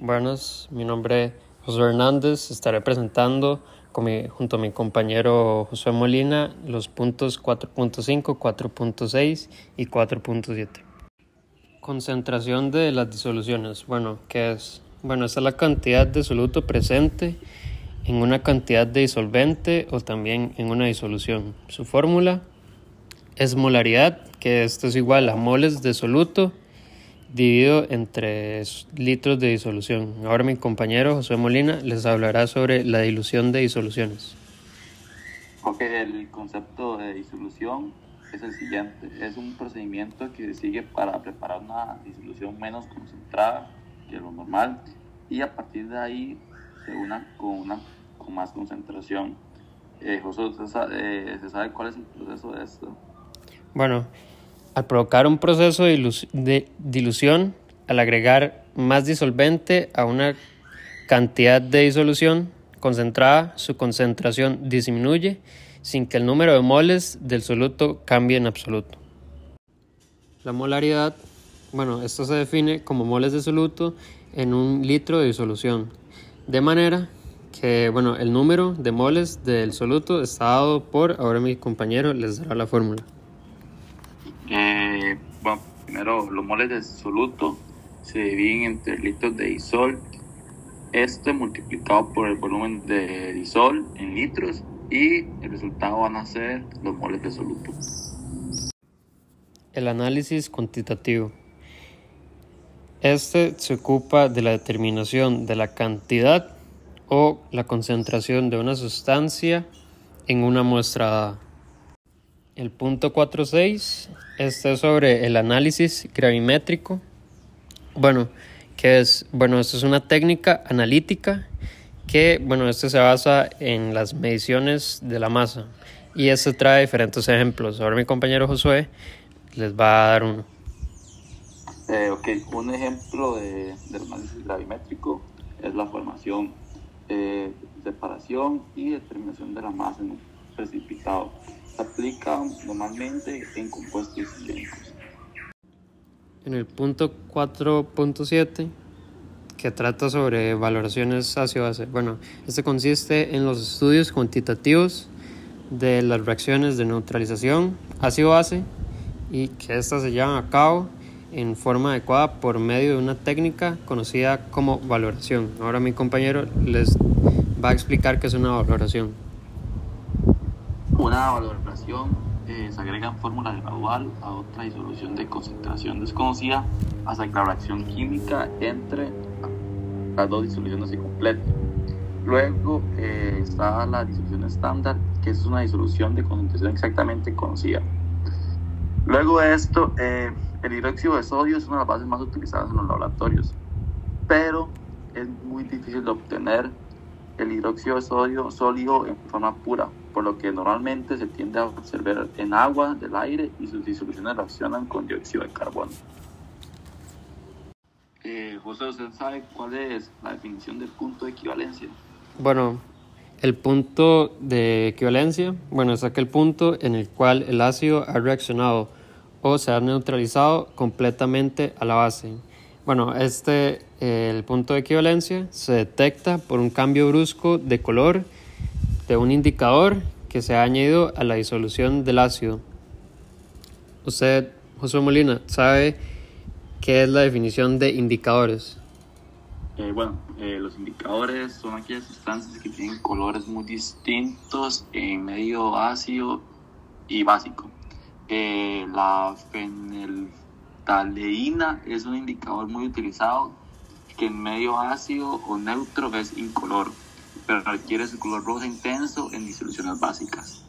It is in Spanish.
Buenas, mi nombre es José Hernández. Estaré presentando junto a mi compañero José Molina los puntos 4.5, 4.6 y 4.7. Concentración de las disoluciones. Bueno, ¿qué es? Bueno, esta es la cantidad de soluto presente en una cantidad de disolvente o también en una disolución. Su fórmula es molaridad, que esto es igual a moles de soluto dividido entre litros de disolución. Ahora mi compañero José Molina les hablará sobre la dilución de disoluciones. Ok, el concepto de disolución es el siguiente. Es un procedimiento que se sigue para preparar una disolución menos concentrada que lo normal y a partir de ahí se una con una con más concentración. Eh, José, eh, ¿se sabe cuál es el proceso de esto? Bueno, al provocar un proceso de dilución, al agregar más disolvente a una cantidad de disolución concentrada, su concentración disminuye sin que el número de moles del soluto cambie en absoluto. La molaridad, bueno, esto se define como moles de soluto en un litro de disolución, de manera que, bueno, el número de moles del soluto está dado por, ahora mi compañero les dará la fórmula. Eh, bueno, primero los moles de soluto se dividen entre litros de disol. Este multiplicado por el volumen de disol en litros y el resultado van a ser los moles de soluto. El análisis cuantitativo. Este se ocupa de la determinación de la cantidad o la concentración de una sustancia en una muestra dada. El punto 4.6 este es sobre el análisis gravimétrico. Bueno, que es, bueno, esto es una técnica analítica que, bueno, este se basa en las mediciones de la masa y este trae diferentes ejemplos. Ahora mi compañero Josué les va a dar uno. Eh, ok, un ejemplo de, del análisis gravimétrico es la formación, eh, separación y determinación de la masa en un precipitado aplica normalmente en compuestos iónicos. En el punto 4.7 que trata sobre valoraciones ácido-base. Bueno, este consiste en los estudios cuantitativos de las reacciones de neutralización ácido-base y que éstas se llevan a cabo en forma adecuada por medio de una técnica conocida como valoración. Ahora mi compañero les va a explicar qué es una valoración. Una valoración eh, se agrega en fórmula gradual a otra disolución de concentración desconocida hasta que la reacción química entre las dos disoluciones se complete. Luego eh, está la disolución estándar, que es una disolución de concentración exactamente conocida. Luego de esto, eh, el hidróxido de sodio es una de las bases más utilizadas en los laboratorios, pero es muy difícil de obtener el hidróxido de sodio sólido en forma pura, por lo que normalmente se tiende a observar en agua del aire y sus disoluciones reaccionan con dióxido de carbono. Eh, José, ¿usted sabe cuál es la definición del punto de equivalencia? Bueno, el punto de equivalencia, bueno, es aquel punto en el cual el ácido ha reaccionado o se ha neutralizado completamente a la base. Bueno, este, el punto de equivalencia se detecta por un cambio brusco de color de un indicador que se ha añadido a la disolución del ácido. Usted, José Molina, ¿sabe qué es la definición de indicadores? Eh, bueno, eh, los indicadores son aquellas sustancias que tienen colores muy distintos en medio ácido y básico. Eh, la fenel taleína es un indicador muy utilizado que en medio ácido o neutro es incoloro, pero requiere su color rojo intenso en disoluciones básicas.